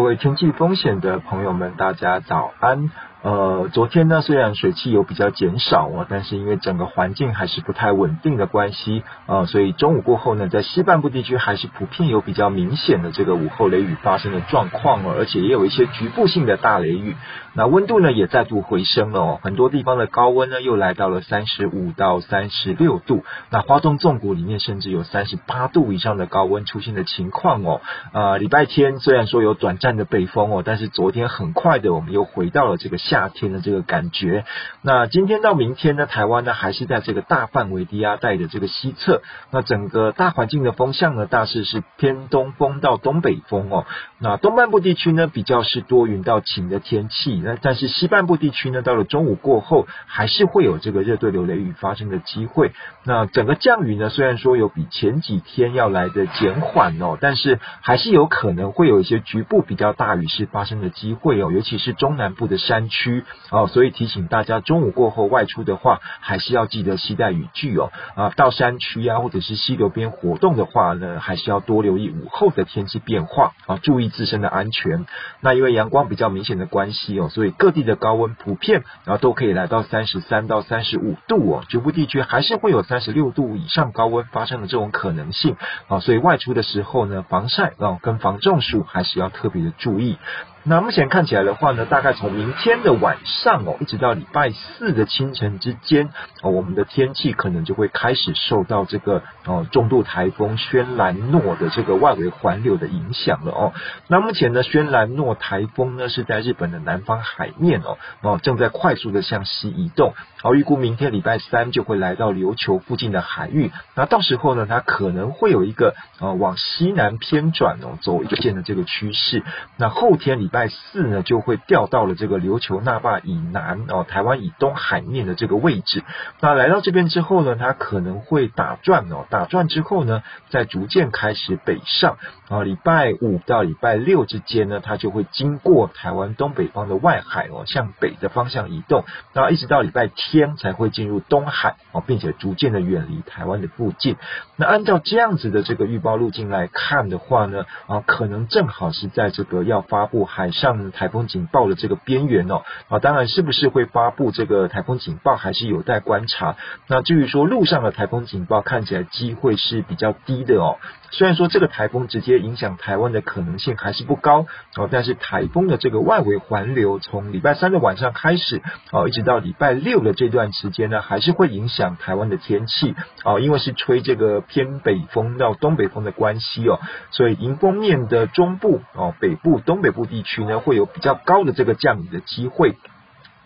各位经济风险的朋友们，大家早安。呃，昨天呢，虽然水汽有比较减少哦，但是因为整个环境还是不太稳定的关系，呃，所以中午过后呢，在西半部地区还是普遍有比较明显的这个午后雷雨发生的状况哦，而且也有一些局部性的大雷雨。那温度呢也再度回升了哦，很多地方的高温呢又来到了三十五到三十六度，那花东纵谷里面甚至有三十八度以上的高温出现的情况哦。呃，礼拜天虽然说有短暂的北风哦，但是昨天很快的我们又回到了这个。夏天的这个感觉，那今天到明天呢，台湾呢还是在这个大范围低压带的这个西侧，那整个大环境的风向呢，大致是偏东风到东北风哦。那东半部地区呢，比较是多云到晴的天气，那但是西半部地区呢，到了中午过后，还是会有这个热对流雷雨发生的机会。那整个降雨呢，虽然说有比前几天要来的减缓哦，但是还是有可能会有一些局部比较大雨势发生的机会哦，尤其是中南部的山区。区哦，所以提醒大家，中午过后外出的话，还是要记得携带雨具哦。啊，到山区啊，或者是溪流边活动的话呢，还是要多留意午后的天气变化啊，注意自身的安全。那因为阳光比较明显的关系哦，所以各地的高温普遍，然后都可以来到三十三到三十五度哦，局部地区还是会有三十六度以上高温发生的这种可能性啊，所以外出的时候呢，防晒啊跟防中暑还是要特别的注意。那目前看起来的话呢，大概从明天的晚上哦，一直到礼拜四的清晨之间，哦，我们的天气可能就会开始受到这个哦重度台风轩岚诺的这个外围环流的影响了哦。那目前呢，轩岚诺台风呢是在日本的南方海面哦，哦正在快速的向西移动，好，预估明天礼拜三就会来到琉球附近的海域。那到时候呢，它可能会有一个呃往西南偏转哦，走一线的这个趋势。那后天礼。礼拜四呢，就会掉到了这个琉球那霸以南哦，台湾以东海面的这个位置。那来到这边之后呢，它可能会打转哦，打转之后呢，再逐渐开始北上啊。礼拜五到礼拜六之间呢，它就会经过台湾东北方的外海哦，向北的方向移动。那一直到礼拜天才会进入东海哦，并且逐渐的远离台湾的附近。那按照这样子的这个预报路径来看的话呢，啊，可能正好是在这个要发布。海海上台风警报的这个边缘哦，啊，当然是不是会发布这个台风警报，还是有待观察。那至于说路上的台风警报，看起来机会是比较低的哦。虽然说这个台风直接影响台湾的可能性还是不高哦，但是台风的这个外围环流从礼拜三的晚上开始哦，一直到礼拜六的这段时间呢，还是会影响台湾的天气哦，因为是吹这个偏北风到东北风的关系哦，所以迎风面的中部哦、北部、东北部地区呢，会有比较高的这个降雨的机会。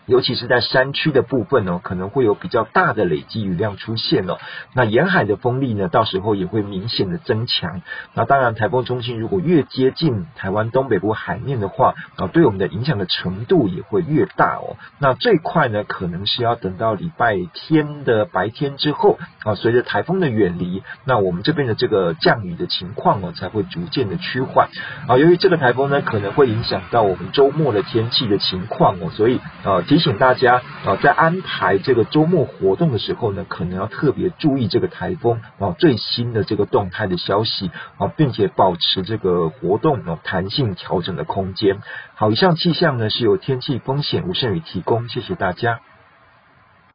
尤其是在山区的部分哦，可能会有比较大的累积雨量出现哦。那沿海的风力呢，到时候也会明显的增强。那当然，台风中心如果越接近台湾东北部海面的话，啊，对我们的影响的程度也会越大哦。那最快呢，可能是要等到礼拜天的白天之后啊，随着台风的远离，那我们这边的这个降雨的情况哦，才会逐渐的趋缓。啊，由于这个台风呢，可能会影响到我们周末的天气的情况哦，所以啊。提醒大家啊，在安排这个周末活动的时候呢，可能要特别注意这个台风啊最新的这个动态的消息啊，并且保持这个活动啊弹性调整的空间。好，以上气象呢是由天气风险吴胜宇提供，谢谢大家。